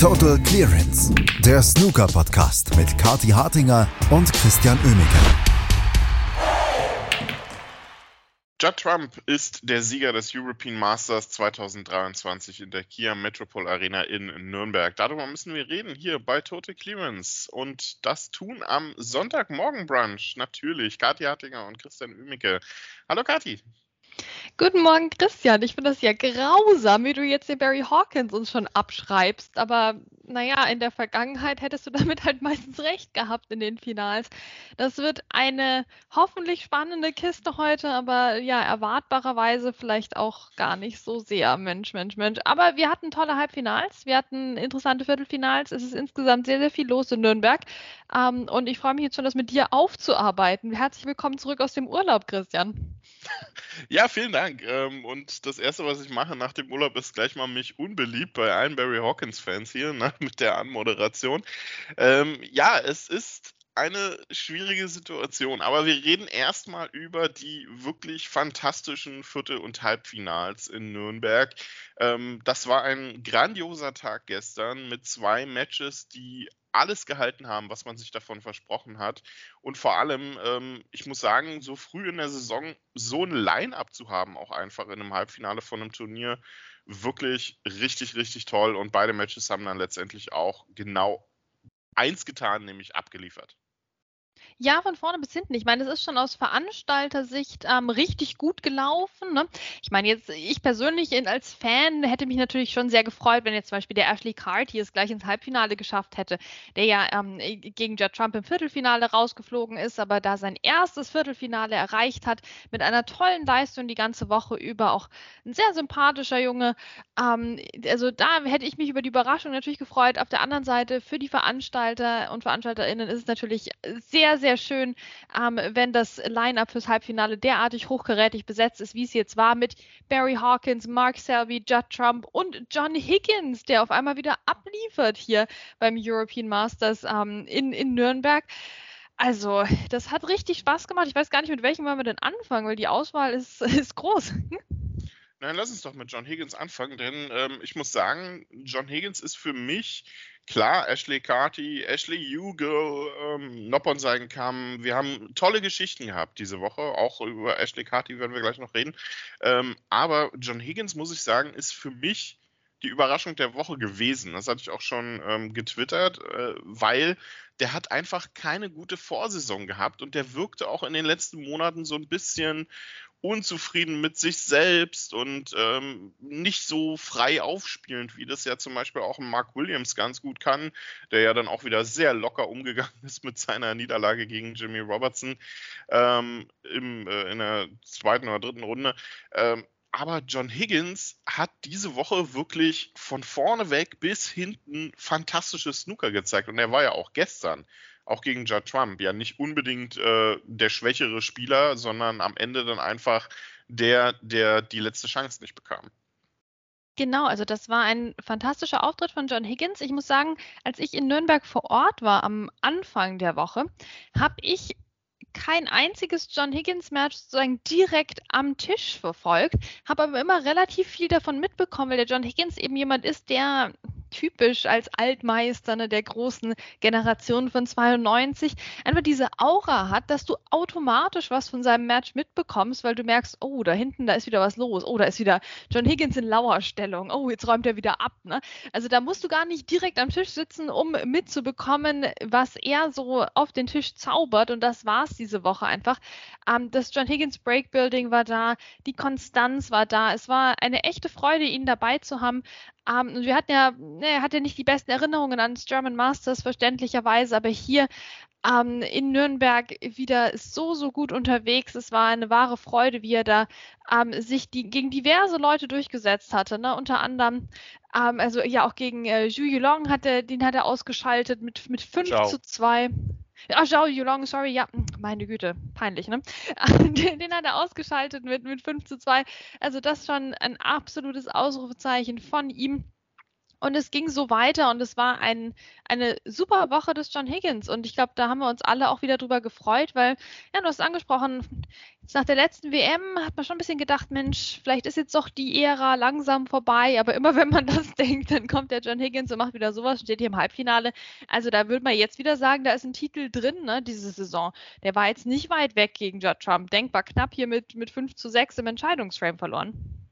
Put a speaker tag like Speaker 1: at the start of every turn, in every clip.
Speaker 1: Total Clearance, der Snooker-Podcast mit Kati Hartinger und Christian Oemeke.
Speaker 2: Judd Trump ist der Sieger des European Masters 2023 in der Kia Metropole Arena in Nürnberg. Darüber müssen wir reden hier bei Total Clearance und das tun am Sonntagmorgen Brunch natürlich Kathi Hartinger und Christian Oemeke. Hallo Kathi.
Speaker 3: Guten Morgen, Christian. Ich finde das ja grausam, wie du jetzt den Barry Hawkins uns schon abschreibst. Aber naja, in der Vergangenheit hättest du damit halt meistens recht gehabt in den Finals. Das wird eine hoffentlich spannende Kiste heute, aber ja, erwartbarerweise vielleicht auch gar nicht so sehr. Mensch, Mensch, Mensch. Aber wir hatten tolle Halbfinals, wir hatten interessante Viertelfinals. Es ist insgesamt sehr, sehr viel los in Nürnberg. Ähm, und ich freue mich jetzt schon, das mit dir aufzuarbeiten. Herzlich willkommen zurück aus dem Urlaub, Christian.
Speaker 2: Ja, vielen Dank. Ähm, und das Erste, was ich mache nach dem Urlaub, ist gleich mal mich unbeliebt bei allen Barry Hawkins-Fans hier ne, mit der Anmoderation. Ähm, ja, es ist eine schwierige Situation, aber wir reden erstmal über die wirklich fantastischen Viertel- und Halbfinals in Nürnberg. Ähm, das war ein grandioser Tag gestern mit zwei Matches, die alles gehalten haben, was man sich davon versprochen hat. Und vor allem, ähm, ich muss sagen, so früh in der Saison so ein Line-up zu haben, auch einfach in einem Halbfinale von einem Turnier, wirklich richtig, richtig toll. Und beide Matches haben dann letztendlich auch genau eins getan, nämlich abgeliefert.
Speaker 3: Ja, von vorne bis hinten. Ich meine, es ist schon aus Veranstaltersicht ähm, richtig gut gelaufen. Ne? Ich meine, jetzt, ich persönlich in, als Fan hätte mich natürlich schon sehr gefreut, wenn jetzt zum Beispiel der Ashley Carty es gleich ins Halbfinale geschafft hätte, der ja ähm, gegen Judd Trump im Viertelfinale rausgeflogen ist, aber da sein erstes Viertelfinale erreicht hat, mit einer tollen Leistung die ganze Woche über, auch ein sehr sympathischer Junge. Ähm, also da hätte ich mich über die Überraschung natürlich gefreut. Auf der anderen Seite, für die Veranstalter und VeranstalterInnen ist es natürlich sehr, sehr schön, ähm, wenn das Line-up fürs Halbfinale derartig hochgerätig besetzt ist, wie es jetzt war, mit Barry Hawkins, Mark Selby, Judd Trump und John Higgins, der auf einmal wieder abliefert hier beim European Masters ähm, in, in Nürnberg. Also, das hat richtig Spaß gemacht. Ich weiß gar nicht, mit welchem wollen wir denn anfangen, weil die Auswahl ist, ist groß.
Speaker 2: Nein, lass uns doch mit John Higgins anfangen, denn ähm, ich muss sagen, John Higgins ist für mich klar, Ashley Carty, Ashley Hugo, ähm, Noppon sein kam. Wir haben tolle Geschichten gehabt diese Woche. Auch über Ashley Carty werden wir gleich noch reden. Ähm, aber John Higgins, muss ich sagen, ist für mich die Überraschung der Woche gewesen. Das hatte ich auch schon ähm, getwittert, äh, weil der hat einfach keine gute Vorsaison gehabt und der wirkte auch in den letzten Monaten so ein bisschen unzufrieden mit sich selbst und ähm, nicht so frei aufspielend, wie das ja zum Beispiel auch Mark Williams ganz gut kann, der ja dann auch wieder sehr locker umgegangen ist mit seiner Niederlage gegen Jimmy Robertson ähm, im, äh, in der zweiten oder dritten Runde. Ähm, aber John Higgins hat diese Woche wirklich von vorne weg bis hinten fantastisches Snooker gezeigt und er war ja auch gestern auch gegen Judd Trump ja nicht unbedingt äh, der schwächere Spieler, sondern am Ende dann einfach der, der die letzte Chance nicht bekam.
Speaker 3: Genau, also das war ein fantastischer Auftritt von John Higgins. Ich muss sagen, als ich in Nürnberg vor Ort war am Anfang der Woche, habe ich kein einziges John Higgins-Match sozusagen direkt am Tisch verfolgt, habe aber immer relativ viel davon mitbekommen, weil der John Higgins eben jemand ist, der typisch als Altmeister ne, der großen Generation von 92 einfach diese Aura hat, dass du automatisch was von seinem Match mitbekommst, weil du merkst, oh, da hinten, da ist wieder was los. Oh, da ist wieder John Higgins in Lauerstellung. Oh, jetzt räumt er wieder ab. Ne? Also da musst du gar nicht direkt am Tisch sitzen, um mitzubekommen, was er so auf den Tisch zaubert. Und das war es diese Woche einfach. Ähm, das John Higgins Breakbuilding war da, die Konstanz war da. Es war eine echte Freude, ihn dabei zu haben. Ähm, wir hatten ja, ne, er hatte nicht die besten Erinnerungen ans German Masters, verständlicherweise, aber hier ähm, in Nürnberg wieder so, so gut unterwegs. Es war eine wahre Freude, wie er da ähm, sich die, gegen diverse Leute durchgesetzt hatte. Ne? Unter anderem, ähm, also ja auch gegen äh, Zhu Yulong hat er, den hat er ausgeschaltet mit, mit 5 Ciao. zu 2. Ach, Zhao Yulong, sorry, ja, meine Güte, peinlich, ne? Den, den, hat er ausgeschaltet mit, mit 5 zu 2. Also das schon ein absolutes Ausrufezeichen von ihm. Und es ging so weiter und es war ein, eine super Woche des John Higgins. Und ich glaube, da haben wir uns alle auch wieder drüber gefreut, weil, ja, du hast angesprochen, jetzt nach der letzten WM hat man schon ein bisschen gedacht, Mensch, vielleicht ist jetzt doch die Ära langsam vorbei. Aber immer wenn man das denkt, dann kommt der John Higgins und macht wieder sowas, steht hier im Halbfinale. Also da würde man jetzt wieder sagen, da ist ein Titel drin, ne, diese Saison. Der war jetzt nicht weit weg gegen Judd Trump. Denkbar knapp hier mit, mit 5 zu 6 im Entscheidungsframe verloren.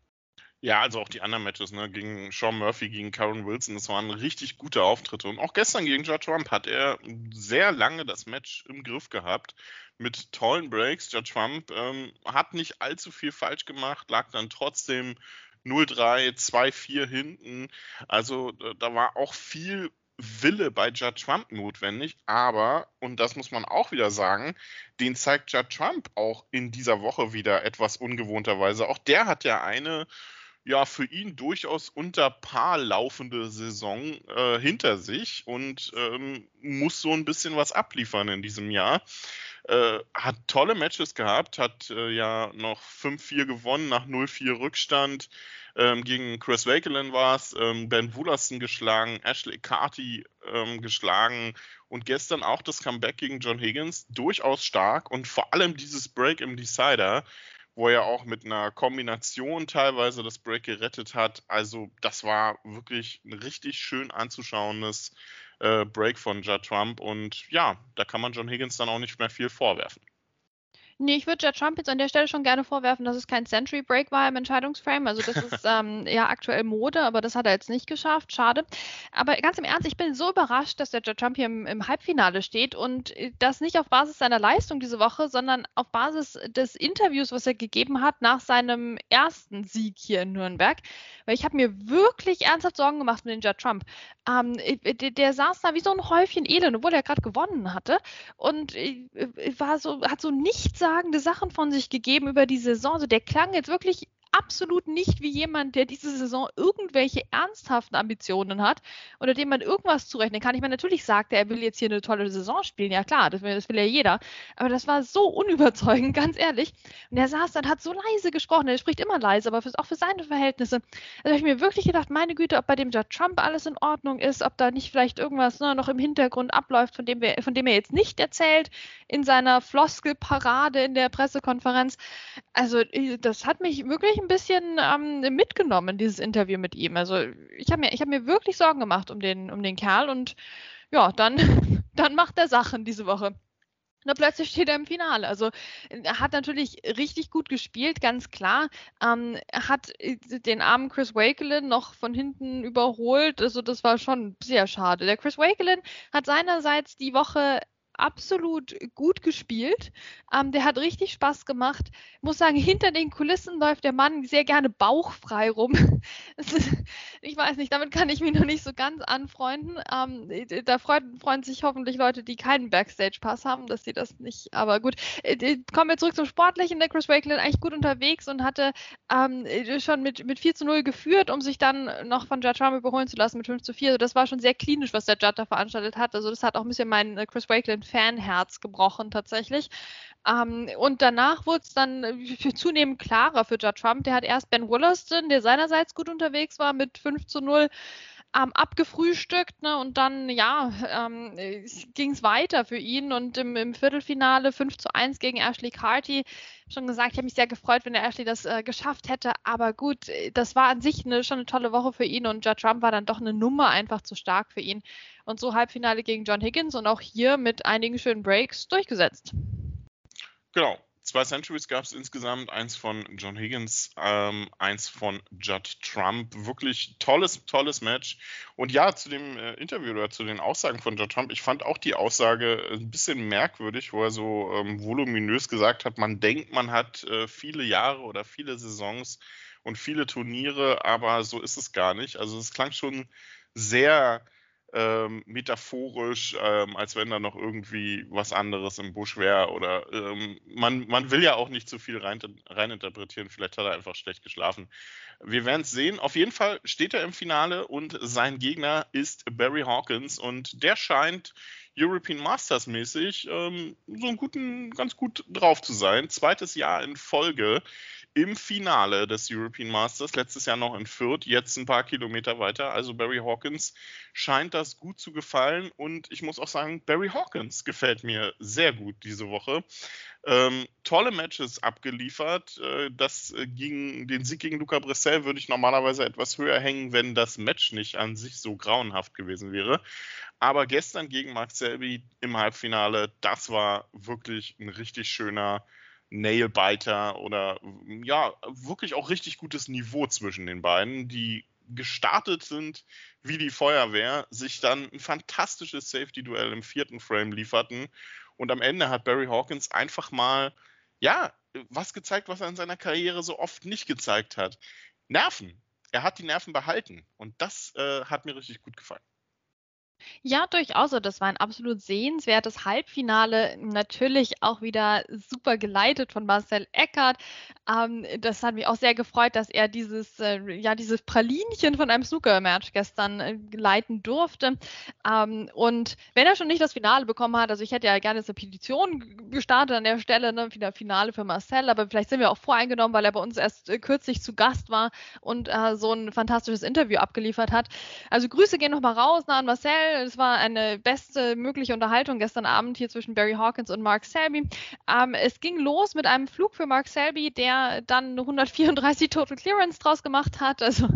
Speaker 2: Ja, also auch die anderen Matches, ne, gegen Sean Murphy, gegen Karen Wilson, das waren richtig gute Auftritte. Und auch gestern gegen Judd Trump hat er sehr lange das Match im Griff gehabt mit tollen Breaks. Judd Trump ähm, hat nicht allzu viel falsch gemacht, lag dann trotzdem 0-3, 2-4 hinten. Also da war auch viel Wille bei Judd Trump notwendig, aber, und das muss man auch wieder sagen, den zeigt Judd Trump auch in dieser Woche wieder etwas ungewohnterweise. Auch der hat ja eine ja für ihn durchaus unter Paar laufende Saison äh, hinter sich und ähm, muss so ein bisschen was abliefern in diesem Jahr. Äh, hat tolle Matches gehabt, hat äh, ja noch 5-4 gewonnen nach 0-4 Rückstand. Ähm, gegen Chris Wakelin war es, ähm, Ben Woolaston geschlagen, Ashley Carty ähm, geschlagen und gestern auch das Comeback gegen John Higgins durchaus stark und vor allem dieses Break im Decider wo er auch mit einer Kombination teilweise das Break gerettet hat. Also das war wirklich ein richtig schön anzuschauendes äh, Break von Judd Trump und ja, da kann man John Higgins dann auch nicht mehr viel vorwerfen.
Speaker 3: Nee, ich würde Judd Trump jetzt an der Stelle schon gerne vorwerfen, dass es kein Century Break war im Entscheidungsframe. Also das ist ähm, ja aktuell Mode, aber das hat er jetzt nicht geschafft. Schade. Aber ganz im Ernst, ich bin so überrascht, dass der Judd Trump hier im, im, Halbfinale steht und äh, das nicht auf Basis seiner Leistung diese Woche, sondern auf Basis des Interviews, was er gegeben hat nach seinem ersten Sieg hier in Nürnberg. Weil ich habe mir wirklich ernsthaft Sorgen gemacht mit dem Judd Trump. Ähm, äh, der, der, saß da wie so ein Häufchen Elend, obwohl er gerade gewonnen hatte und äh, war so, hat so nichts nichtssagende Sachen von sich gegeben über die Saison. Also der klang jetzt wirklich absolut nicht wie jemand, der diese Saison irgendwelche ernsthaften Ambitionen hat oder dem man irgendwas zurechnen kann. Ich meine, natürlich sagt er, er will jetzt hier eine tolle Saison spielen. Ja klar, das will, das will ja jeder. Aber das war so unüberzeugend, ganz ehrlich. Und er saß dann, hat so leise gesprochen. Er spricht immer leise, aber für, auch für seine Verhältnisse. Also habe ich mir wirklich gedacht, meine Güte, ob bei dem Judd Trump alles in Ordnung ist, ob da nicht vielleicht irgendwas ne, noch im Hintergrund abläuft, von dem, wir, von dem er jetzt nicht erzählt in seiner Floskelparade in der Pressekonferenz. Also äh, das hat mich wirklich ein bisschen ähm, mitgenommen, dieses Interview mit ihm. Also ich habe mir, hab mir wirklich Sorgen gemacht um den, um den Kerl und ja, dann, dann macht er Sachen diese Woche. Und plötzlich steht er im Finale. Also er hat natürlich richtig gut gespielt, ganz klar. Ähm, er hat äh, den armen Chris Wakelin noch von hinten überholt. Also das war schon sehr schade. Der Chris Wakelin hat seinerseits die Woche absolut gut gespielt. Ähm, der hat richtig Spaß gemacht. Ich muss sagen, hinter den Kulissen läuft der Mann sehr gerne bauchfrei rum. Ist, ich weiß nicht, damit kann ich mich noch nicht so ganz anfreunden. Ähm, da freuen, freuen, sich hoffentlich Leute, die keinen Backstage-Pass haben, dass sie das nicht. Aber gut, äh, kommen wir zurück zum Sportlichen. Der Chris Wakelin eigentlich gut unterwegs und hatte ähm, schon mit, mit 4 zu 0 geführt, um sich dann noch von Judd Trump überholen zu lassen mit 5 zu 4. Also das war schon sehr klinisch, was der Judd da veranstaltet hat. Also das hat auch ein bisschen mein äh, Chris Wakelin Fanherz gebrochen tatsächlich. Ähm, und danach wurde es dann äh, zunehmend klarer für Judd Trump. Der hat erst Ben Wollaston, der seinerseits gut unterwegs war, mit 5 zu 0 ähm, abgefrühstückt. Ne? Und dann, ja, ähm, ging es weiter für ihn. Und im, im, Viertelfinale 5 zu 1 gegen Ashley Carty. Schon gesagt, ich habe mich sehr gefreut, wenn der Ashley das äh, geschafft hätte. Aber gut, das war an sich eine, schon eine tolle Woche für ihn. Und Judd Trump war dann doch eine Nummer einfach zu stark für ihn. Und so Halbfinale gegen John Higgins und auch hier mit einigen schönen Breaks durchgesetzt.
Speaker 2: Genau. Zwei Centuries gab es insgesamt, eins von John Higgins, ähm, eins von Judd Trump. Wirklich tolles, tolles Match. Und ja, zu dem äh, Interview oder zu den Aussagen von Judd Trump, ich fand auch die Aussage ein bisschen merkwürdig, wo er so ähm, voluminös gesagt hat, man denkt, man hat äh, viele Jahre oder viele Saisons und viele Turniere, aber so ist es gar nicht. Also es klang schon sehr ähm, metaphorisch, ähm, als wenn da noch irgendwie was anderes im Busch wäre. Oder ähm, man, man will ja auch nicht zu viel rein, reininterpretieren. Vielleicht hat er einfach schlecht geschlafen. Wir werden es sehen. Auf jeden Fall steht er im Finale und sein Gegner ist Barry Hawkins und der scheint European Masters mäßig ähm, so einen guten, ganz gut drauf zu sein. Zweites Jahr in Folge im Finale des European Masters, letztes Jahr noch in Fürth, jetzt ein paar Kilometer weiter. Also Barry Hawkins scheint das gut zu gefallen und ich muss auch sagen, Barry Hawkins gefällt mir sehr gut diese Woche. Ähm, tolle Matches abgeliefert. Äh, das äh, den Sieg gegen Luca Bressel würde ich normalerweise etwas höher hängen, wenn das Match nicht an sich so grauenhaft gewesen wäre. Aber gestern gegen Mark Selby im Halbfinale, das war wirklich ein richtig schöner Nailbiter oder ja, wirklich auch richtig gutes Niveau zwischen den beiden, die gestartet sind wie die Feuerwehr, sich dann ein fantastisches Safety-Duell im vierten Frame lieferten und am Ende hat Barry Hawkins einfach mal, ja, was gezeigt, was er in seiner Karriere so oft nicht gezeigt hat. Nerven. Er hat die Nerven behalten und das äh, hat mir richtig gut gefallen.
Speaker 3: Ja, durchaus. Und das war ein absolut sehenswertes Halbfinale. Natürlich auch wieder super geleitet von Marcel Eckert. Ähm, das hat mich auch sehr gefreut, dass er dieses, äh, ja, dieses Pralinchen von einem Snooker-Match gestern äh, leiten durfte. Ähm, und wenn er schon nicht das Finale bekommen hat, also ich hätte ja gerne eine Petition gestartet an der Stelle, ne, wieder Finale für Marcel, aber vielleicht sind wir auch voreingenommen, weil er bei uns erst äh, kürzlich zu Gast war und äh, so ein fantastisches Interview abgeliefert hat. Also Grüße gehen nochmal raus ne, an Marcel es war eine beste mögliche Unterhaltung gestern Abend hier zwischen Barry Hawkins und Mark Selby. Ähm, es ging los mit einem Flug für Mark Selby, der dann 134 Total Clearance draus gemacht hat. Also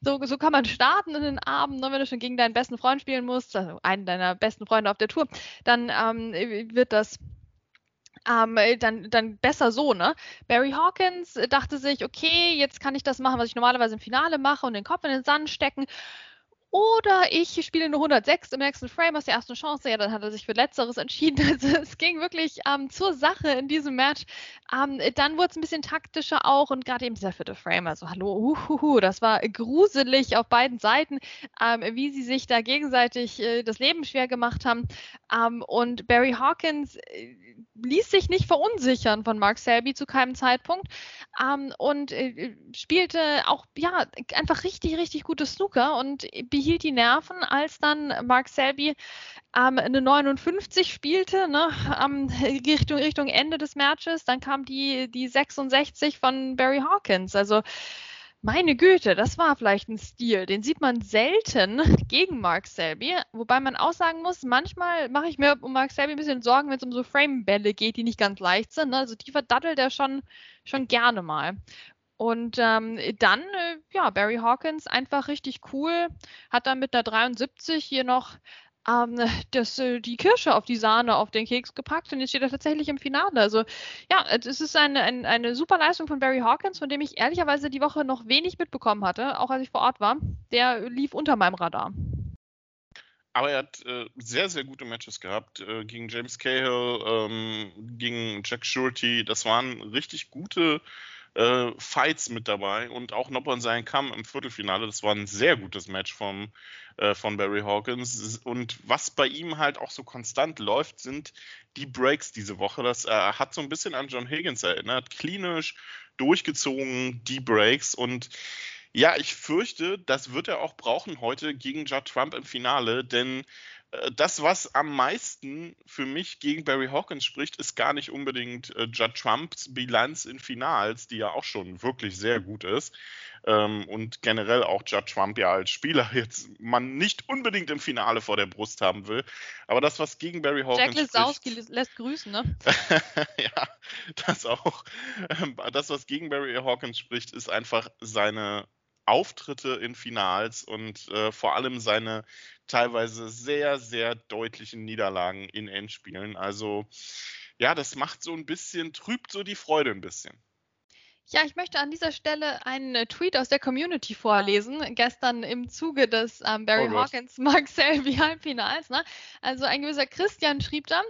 Speaker 3: so, so kann man starten in den Abend, ne, wenn du schon gegen deinen besten Freund spielen musst, also einen deiner besten Freunde auf der Tour, dann ähm, wird das ähm, dann, dann besser so, ne? Barry Hawkins dachte sich, okay, jetzt kann ich das machen, was ich normalerweise im Finale mache und den Kopf in den Sand stecken. Oder ich spiele nur 106 im nächsten Frame, hast die erste Chance. Ja, dann hat er sich für Letzteres entschieden. Also es ging wirklich ähm, zur Sache in diesem Match. Ähm, dann wurde es ein bisschen taktischer auch und gerade eben dieser vierte Frame. Also hallo, uhuhu, das war gruselig auf beiden Seiten, ähm, wie sie sich da gegenseitig äh, das Leben schwer gemacht haben. Ähm, und Barry Hawkins äh, ließ sich nicht verunsichern von Mark Selby zu keinem Zeitpunkt ähm, und äh, spielte auch ja einfach richtig, richtig gutes Snooker und behielt die Nerven, als dann Mark Selby ähm, eine 59 spielte, ne, ähm, Richtung, Richtung Ende des Matches. Dann kam die, die 66 von Barry Hawkins. Also meine Güte, das war vielleicht ein Stil. Den sieht man selten gegen Mark Selby. Wobei man auch sagen muss, manchmal mache ich mir um Mark Selby ein bisschen Sorgen, wenn es um so Frame-Bälle geht, die nicht ganz leicht sind. Ne? Also die verdattelt er schon, schon gerne mal. Und ähm, dann, äh, ja, Barry Hawkins einfach richtig cool, hat dann mit einer 73 hier noch ähm, das, äh, die Kirsche auf die Sahne auf den Keks gepackt und jetzt steht er tatsächlich im Finale. Also ja, es ist eine, eine, eine super Leistung von Barry Hawkins, von dem ich ehrlicherweise die Woche noch wenig mitbekommen hatte, auch als ich vor Ort war. Der lief unter meinem Radar.
Speaker 2: Aber er hat äh, sehr, sehr gute Matches gehabt. Äh, gegen James Cahill, ähm, gegen Jack Shorty. Das waren richtig gute äh, Fights mit dabei und auch Noppon sein Kamm im Viertelfinale. Das war ein sehr gutes Match vom, äh, von Barry Hawkins. Und was bei ihm halt auch so konstant läuft, sind die Breaks diese Woche. Das äh, hat so ein bisschen an John Higgins erinnert. Klinisch durchgezogen, die Breaks und ja, ich fürchte, das wird er auch brauchen heute gegen Judd Trump im Finale, denn das, was am meisten für mich gegen Barry Hawkins spricht, ist gar nicht unbedingt äh, Judd Trumps Bilanz in Finals, die ja auch schon wirklich sehr gut ist. Ähm, und generell auch Judd Trump ja als Spieler jetzt man nicht unbedingt im Finale vor der Brust haben will. Aber das, was gegen Barry Hawkins
Speaker 3: Jack Lesowski lässt grüßen, ne?
Speaker 2: ja, das auch. Ähm, das, was gegen Barry Hawkins spricht, ist einfach seine Auftritte in Finals und äh, vor allem seine teilweise sehr, sehr deutlichen Niederlagen in Endspielen. Also ja, das macht so ein bisschen, trübt so die Freude ein bisschen.
Speaker 3: Ja, ich möchte an dieser Stelle einen äh, Tweet aus der Community vorlesen. Gestern im Zuge des ähm, Barry oh Hawkins Mark Selby Halbfinals. Ne? Also ein gewisser Christian schrieb da,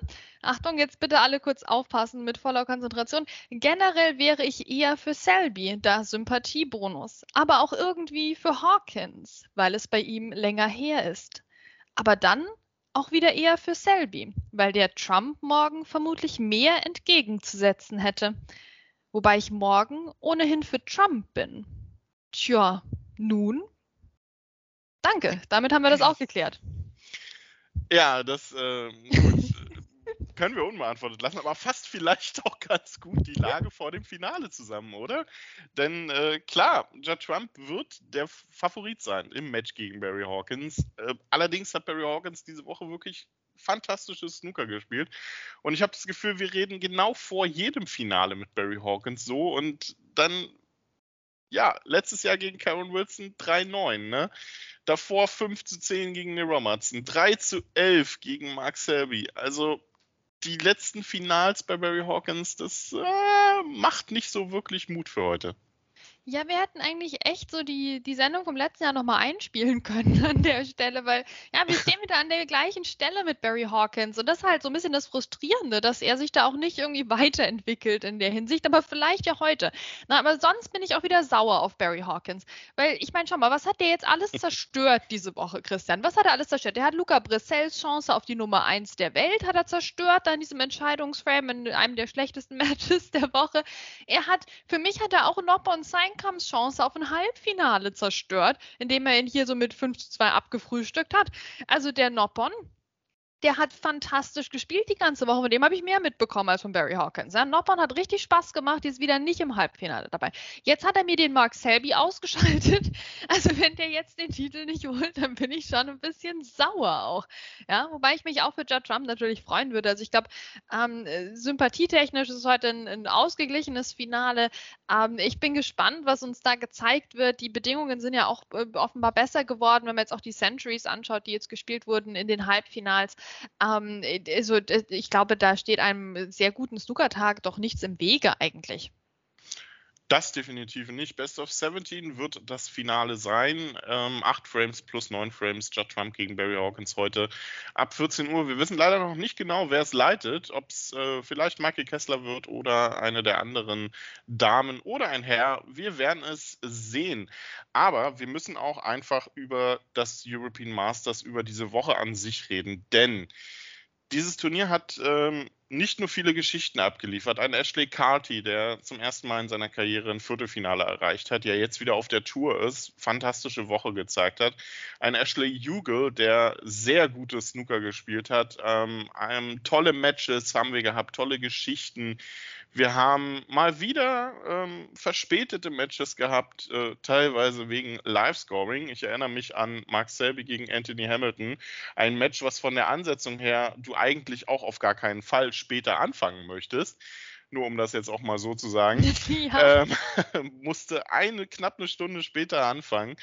Speaker 3: Achtung, jetzt bitte alle kurz aufpassen mit voller Konzentration. Generell wäre ich eher für Selby, da Sympathiebonus. Aber auch irgendwie für Hawkins, weil es bei ihm länger her ist. Aber dann auch wieder eher für Selby, weil der Trump morgen vermutlich mehr entgegenzusetzen hätte wobei ich morgen ohnehin für Trump bin. Tja, nun? Danke, damit haben wir das auch geklärt.
Speaker 2: Ja, das, äh, können wir unbeantwortet lassen, aber fasst vielleicht auch ganz gut die Lage vor dem Finale zusammen, oder? Denn äh, klar, Judd Trump wird der Favorit sein im Match gegen Barry Hawkins. Äh, allerdings hat Barry Hawkins diese Woche wirklich fantastisches Snooker gespielt. Und ich habe das Gefühl, wir reden genau vor jedem Finale mit Barry Hawkins so und dann, ja, letztes Jahr gegen Karen Wilson 3-9, ne? Davor 5 zu 10 gegen Neil Robertson, 3 zu 11 gegen Mark Selby. Also die letzten Finals bei Barry Hawkins, das äh, macht nicht so wirklich Mut für heute.
Speaker 3: Ja, wir hätten eigentlich echt so die, die Sendung vom letzten Jahr nochmal einspielen können an der Stelle, weil ja, wir stehen wieder an der gleichen Stelle mit Barry Hawkins und das ist halt so ein bisschen das Frustrierende, dass er sich da auch nicht irgendwie weiterentwickelt in der Hinsicht, aber vielleicht ja heute. Na, aber sonst bin ich auch wieder sauer auf Barry Hawkins, weil ich meine, schau mal, was hat der jetzt alles zerstört diese Woche, Christian? Was hat er alles zerstört? Der hat Luca Brissels Chance auf die Nummer 1 der Welt, hat er zerstört, da in diesem Entscheidungsframe in einem der schlechtesten Matches der Woche. Er hat, für mich hat er auch Nopper und sein Steinkamps Chance auf ein Halbfinale zerstört, indem er ihn hier so mit 5 zu 2 abgefrühstückt hat. Also der Noppon, der hat fantastisch gespielt die ganze Woche. Von dem habe ich mehr mitbekommen als von Barry Hawkins. Ja, Noppern hat richtig Spaß gemacht, die ist wieder nicht im Halbfinale dabei. Jetzt hat er mir den Mark Selby ausgeschaltet. Also wenn der jetzt den Titel nicht holt, dann bin ich schon ein bisschen sauer auch. Ja, wobei ich mich auch für Judd Trump natürlich freuen würde. Also ich glaube, ähm, sympathietechnisch ist es heute ein, ein ausgeglichenes Finale. Ähm, ich bin gespannt, was uns da gezeigt wird. Die Bedingungen sind ja auch äh, offenbar besser geworden, wenn man jetzt auch die Centuries anschaut, die jetzt gespielt wurden in den Halbfinals. Ähm, also ich glaube, da steht einem sehr guten Snookertag doch nichts im Wege eigentlich.
Speaker 2: Das definitiv nicht. Best of 17 wird das Finale sein. Ähm, acht Frames plus neun Frames. Judd Trump gegen Barry Hawkins heute ab 14 Uhr. Wir wissen leider noch nicht genau, wer es leitet. Ob es äh, vielleicht Michael Kessler wird oder eine der anderen Damen oder ein Herr. Wir werden es sehen. Aber wir müssen auch einfach über das European Masters, über diese Woche an sich reden. Denn dieses Turnier hat ähm, nicht nur viele Geschichten abgeliefert. Ein Ashley Carty, der zum ersten Mal in seiner Karriere ein Viertelfinale erreicht hat, der jetzt wieder auf der Tour ist, fantastische Woche gezeigt hat. Ein Ashley Hugel, der sehr gutes Snooker gespielt hat. Ähm, tolle Matches haben wir gehabt, tolle Geschichten. Wir haben mal wieder ähm, verspätete Matches gehabt, äh, teilweise wegen Live-Scoring. Ich erinnere mich an Mark Selby gegen Anthony Hamilton. Ein Match, was von der Ansetzung her du eigentlich auch auf gar keinen Fall später anfangen möchtest nur um das jetzt auch mal so zu sagen, ja. ähm, musste eine knapp eine Stunde später anfangen.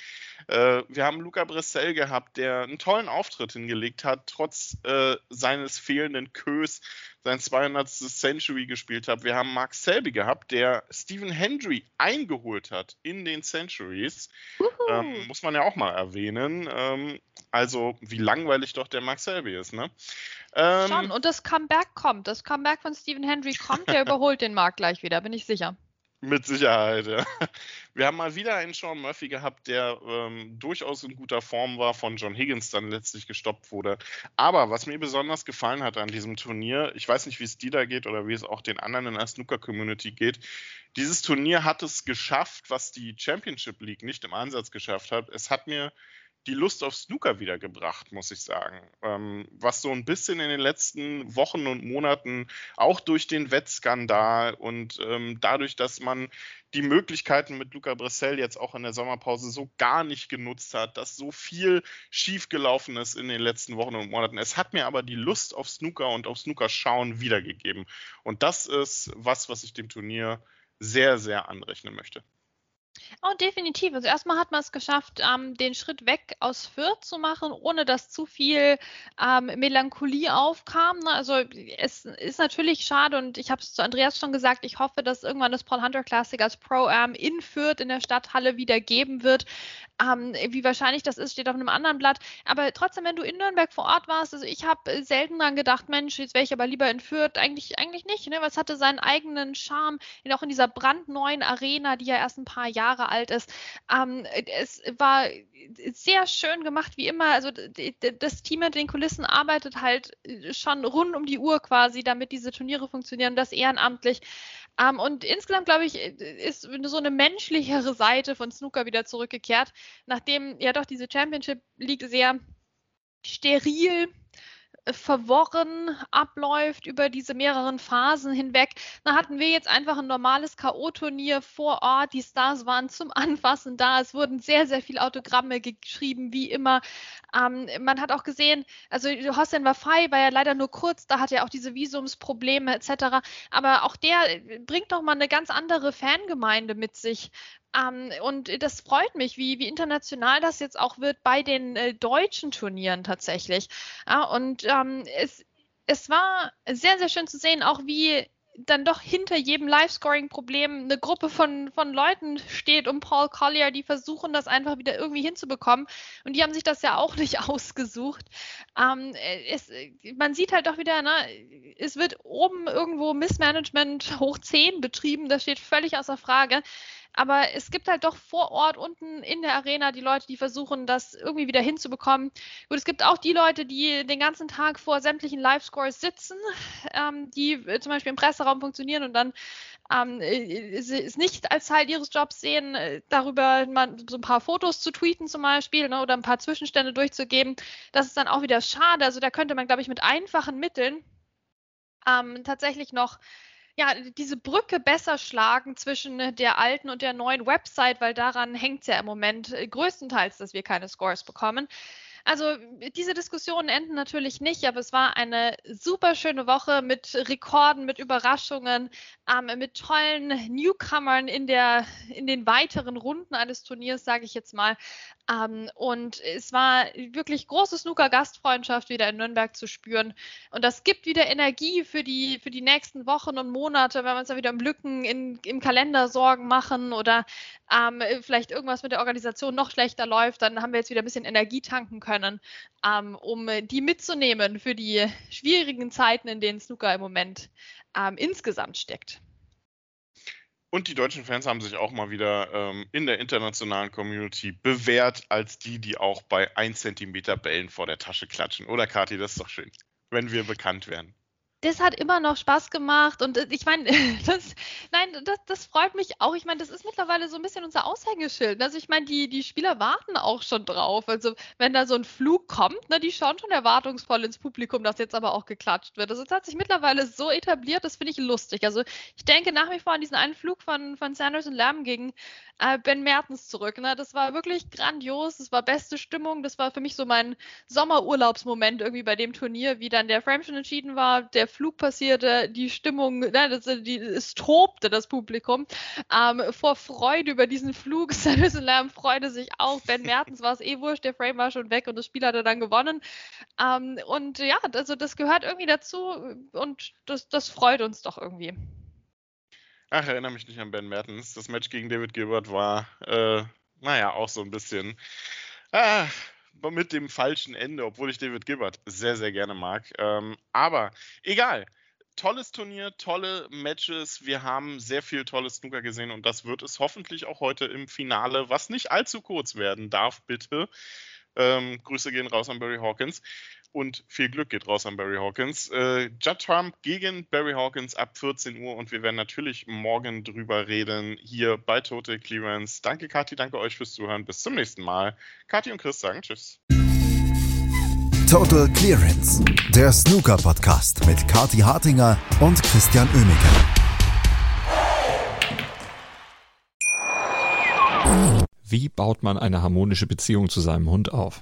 Speaker 2: Äh, wir haben Luca Bressel gehabt, der einen tollen Auftritt hingelegt hat, trotz äh, seines fehlenden Kös sein 200. Century gespielt hat. Wir haben Mark Selby gehabt, der Stephen Hendry eingeholt hat in den Centuries. Ähm, muss man ja auch mal erwähnen. Ähm, also, wie langweilig doch der Mark Selby ist, ne?
Speaker 3: Ähm, Schon, und das Comeback kommt. Das Comeback von Stephen Hendry kommt, der überholt den Markt gleich wieder, bin ich sicher.
Speaker 2: Mit Sicherheit, ja. Wir haben mal wieder einen Sean Murphy gehabt, der ähm, durchaus in guter Form war, von John Higgins dann letztlich gestoppt wurde. Aber was mir besonders gefallen hat an diesem Turnier, ich weiß nicht, wie es dir da geht oder wie es auch den anderen in der Snooker-Community geht, dieses Turnier hat es geschafft, was die Championship League nicht im Ansatz geschafft hat. Es hat mir die Lust auf Snooker wiedergebracht, muss ich sagen. Ähm, was so ein bisschen in den letzten Wochen und Monaten auch durch den Wettskandal und ähm, dadurch, dass man die Möglichkeiten mit Luca Bressel jetzt auch in der Sommerpause so gar nicht genutzt hat, dass so viel schiefgelaufen ist in den letzten Wochen und Monaten. Es hat mir aber die Lust auf Snooker und auf Snooker schauen wiedergegeben. Und das ist was, was ich dem Turnier sehr, sehr anrechnen möchte.
Speaker 3: Oh, definitiv. Also erstmal hat man es geschafft, ähm, den Schritt weg aus Fürth zu machen, ohne dass zu viel ähm, Melancholie aufkam. Ne? Also es ist natürlich schade und ich habe es zu Andreas schon gesagt, ich hoffe, dass irgendwann das Paul Hunter Classic als Pro-Am in Fürth in der Stadthalle wieder geben wird. Ähm, wie wahrscheinlich das ist, steht auf einem anderen Blatt. Aber trotzdem, wenn du in Nürnberg vor Ort warst, also ich habe selten dran gedacht, Mensch, jetzt wäre ich aber lieber in Fürth. Eigentlich, eigentlich nicht, ne? Was hatte seinen eigenen Charme, auch in dieser brandneuen Arena, die ja erst ein paar Jahre alt ist. Ähm, es war sehr schön gemacht, wie immer. Also das Team mit den Kulissen arbeitet halt schon rund um die Uhr quasi, damit diese Turniere funktionieren, das ehrenamtlich. Ähm, und insgesamt, glaube ich, ist so eine menschlichere Seite von Snooker wieder zurückgekehrt, nachdem ja doch diese Championship League sehr steril verworren abläuft über diese mehreren Phasen hinweg. Da hatten wir jetzt einfach ein normales K.O.-Turnier vor Ort. Die Stars waren zum Anfassen da. Es wurden sehr, sehr viele Autogramme geschrieben, wie immer. Ähm, man hat auch gesehen, also Hossein Wafai war ja leider nur kurz, da hat er auch diese Visumsprobleme etc. Aber auch der bringt doch mal eine ganz andere Fangemeinde mit sich. Ähm, und das freut mich, wie, wie international das jetzt auch wird bei den äh, deutschen Turnieren tatsächlich. Ja, und ähm, es, es war sehr, sehr schön zu sehen, auch wie dann doch hinter jedem Live-Scoring-Problem eine Gruppe von, von Leuten steht um Paul Collier, die versuchen, das einfach wieder irgendwie hinzubekommen. Und die haben sich das ja auch nicht ausgesucht. Ähm, es, man sieht halt doch wieder, ne, es wird oben irgendwo Missmanagement hoch 10 betrieben, das steht völlig außer Frage. Aber es gibt halt doch vor Ort unten in der Arena die Leute, die versuchen, das irgendwie wieder hinzubekommen. Gut, es gibt auch die Leute, die den ganzen Tag vor sämtlichen Live-Scores sitzen, ähm, die äh, zum Beispiel im Presseraum funktionieren und dann ähm, es nicht als Teil ihres Jobs sehen, äh, darüber mal so ein paar Fotos zu tweeten zum Beispiel ne, oder ein paar Zwischenstände durchzugeben. Das ist dann auch wieder schade. Also da könnte man, glaube ich, mit einfachen Mitteln ähm, tatsächlich noch ja, diese Brücke besser schlagen zwischen äh, der alten und der neuen Website, weil daran hängt es ja im Moment äh, größtenteils, dass wir keine Scores bekommen. Also diese Diskussionen enden natürlich nicht, aber es war eine super schöne Woche mit Rekorden, mit Überraschungen, ähm, mit tollen Newcomern in, der, in den weiteren Runden eines Turniers, sage ich jetzt mal. Ähm, und es war wirklich große Snooker-Gastfreundschaft wieder in Nürnberg zu spüren. Und das gibt wieder Energie für die, für die nächsten Wochen und Monate, wenn wir uns da wieder um Lücken in, im Kalender Sorgen machen oder ähm, vielleicht irgendwas mit der Organisation noch schlechter läuft, dann haben wir jetzt wieder ein bisschen Energie tanken können können, ähm, um die mitzunehmen für die schwierigen Zeiten, in denen Snooker im Moment ähm, insgesamt steckt.
Speaker 2: Und die deutschen Fans haben sich auch mal wieder ähm, in der internationalen Community bewährt als die, die auch bei 1 cm Bällen vor der Tasche klatschen. Oder Kathi, das ist doch schön, wenn wir bekannt werden
Speaker 3: das hat immer noch Spaß gemacht und äh, ich meine, das, nein, das, das freut mich auch. Ich meine, das ist mittlerweile so ein bisschen unser Aushängeschild. Also ich meine, die, die Spieler warten auch schon drauf. Also wenn da so ein Flug kommt, ne, die schauen schon erwartungsvoll ins Publikum, dass jetzt aber auch geklatscht wird. Also es hat sich mittlerweile so etabliert, das finde ich lustig. Also ich denke nach wie vor an diesen einen Flug von, von Sanders und Lamb gegen äh, Ben Mertens zurück. Ne? Das war wirklich grandios, das war beste Stimmung, das war für mich so mein Sommerurlaubsmoment irgendwie bei dem Turnier, wie dann der Frame schon entschieden war, der Flug passierte, die Stimmung, ne, das, die, es tobte das Publikum ähm, vor Freude über diesen Flug. Samuel Lamb freute sich auch. Ben Mertens war es eh wurscht, der Frame war schon weg und das Spiel hatte dann gewonnen. Ähm, und ja, also das gehört irgendwie dazu und das, das freut uns doch irgendwie.
Speaker 2: Ach, erinnere mich nicht an Ben Mertens. Das Match gegen David Gilbert war, äh, naja, auch so ein bisschen. Ah, mit dem falschen Ende, obwohl ich David Gilbert sehr, sehr gerne mag. Ähm, aber egal. Tolles Turnier, tolle Matches. Wir haben sehr viel tolles Snooker gesehen und das wird es hoffentlich auch heute im Finale, was nicht allzu kurz werden darf, bitte. Ähm, Grüße gehen raus an Barry Hawkins und viel Glück geht raus an Barry Hawkins. Äh, Judd Trump gegen Barry Hawkins ab 14 Uhr und wir werden natürlich morgen drüber reden hier bei Total Clearance. Danke Kathi, danke euch fürs Zuhören. Bis zum nächsten Mal. Kathi und Chris sagen Tschüss.
Speaker 1: Total Clearance, der Snooker Podcast mit Kathi Hartinger und Christian Oemeke.
Speaker 4: Wie baut man eine harmonische Beziehung zu seinem Hund auf?